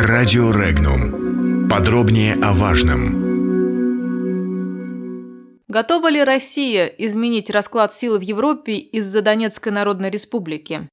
Радио Регнум. Подробнее о важном. Готова ли Россия изменить расклад сил в Европе из-за Донецкой Народной Республики?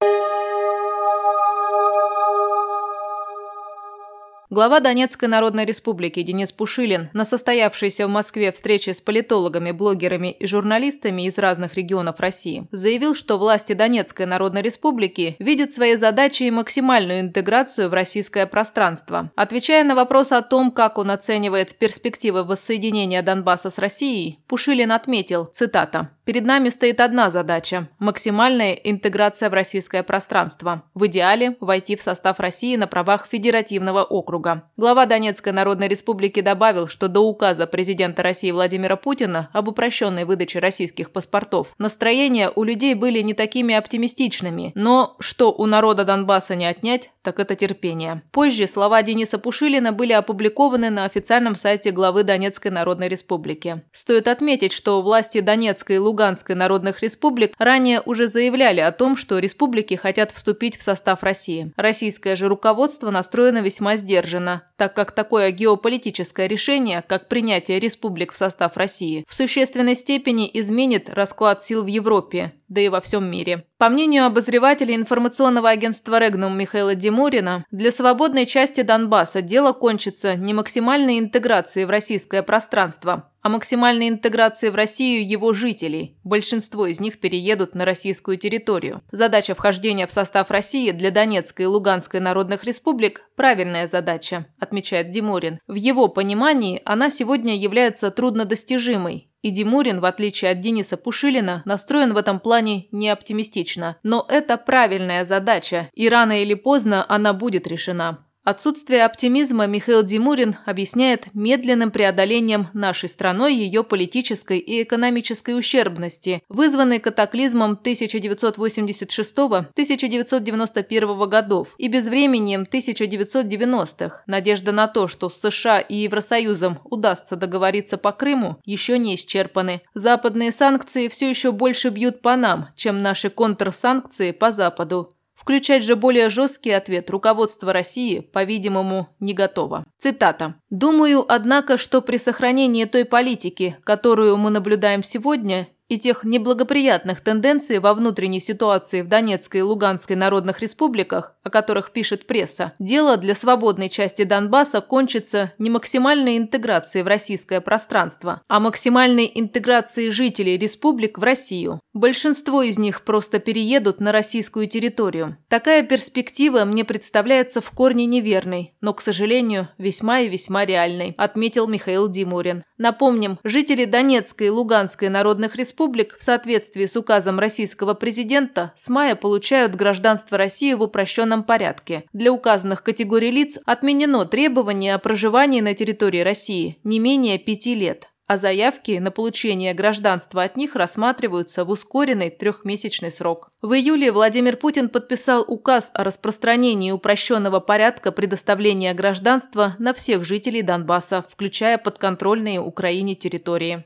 Глава Донецкой Народной Республики Денис Пушилин на состоявшейся в Москве встрече с политологами, блогерами и журналистами из разных регионов России заявил, что власти Донецкой Народной Республики видят своей задачей максимальную интеграцию в российское пространство. Отвечая на вопрос о том, как он оценивает перспективы воссоединения Донбасса с Россией, Пушилин отметил, цитата, Перед нами стоит одна задача – максимальная интеграция в российское пространство. В идеале – войти в состав России на правах федеративного округа. Глава Донецкой Народной Республики добавил, что до указа президента России Владимира Путина об упрощенной выдаче российских паспортов настроения у людей были не такими оптимистичными, но что у народа Донбасса не отнять, так это терпение. Позже слова Дениса Пушилина были опубликованы на официальном сайте главы Донецкой Народной Республики. Стоит отметить, что власти Донецкой и Луганской народных республик ранее уже заявляли о том, что республики хотят вступить в состав России. Российское же руководство настроено весьма сдержанно, так как такое геополитическое решение, как принятие республик в состав России, в существенной степени изменит расклад сил в Европе, да и во всем мире. По мнению обозревателя информационного агентства «Регнум» Михаила Димурина, для свободной части Донбасса дело кончится не максимальной интеграцией в российское пространство, а максимальной интеграцией в Россию его жителей. Большинство из них переедут на российскую территорию. Задача вхождения в состав России для Донецкой и Луганской народных республик – правильная задача, отмечает Димурин. В его понимании она сегодня является труднодостижимой и Димурин, в отличие от Дениса Пушилина, настроен в этом плане не оптимистично. Но это правильная задача, и рано или поздно она будет решена. Отсутствие оптимизма Михаил Димурин объясняет медленным преодолением нашей страной ее политической и экономической ущербности, вызванной катаклизмом 1986-1991 годов и безвременем 1990-х. Надежда на то, что с США и Евросоюзом удастся договориться по Крыму, еще не исчерпаны. Западные санкции все еще больше бьют по нам, чем наши контрсанкции по Западу. Включать же более жесткий ответ руководство России, по-видимому, не готово. Цитата. «Думаю, однако, что при сохранении той политики, которую мы наблюдаем сегодня, и тех неблагоприятных тенденций во внутренней ситуации в Донецкой и Луганской народных республиках, о которых пишет пресса, дело для свободной части Донбасса кончится не максимальной интеграцией в российское пространство, а максимальной интеграцией жителей республик в Россию. Большинство из них просто переедут на российскую территорию. Такая перспектива мне представляется в корне неверной, но, к сожалению, весьма и весьма реальной, отметил Михаил Димурин. Напомним, жители Донецкой и Луганской народных республик республик в соответствии с указом российского президента с мая получают гражданство России в упрощенном порядке. Для указанных категорий лиц отменено требование о проживании на территории России не менее пяти лет а заявки на получение гражданства от них рассматриваются в ускоренный трехмесячный срок. В июле Владимир Путин подписал указ о распространении упрощенного порядка предоставления гражданства на всех жителей Донбасса, включая подконтрольные Украине территории.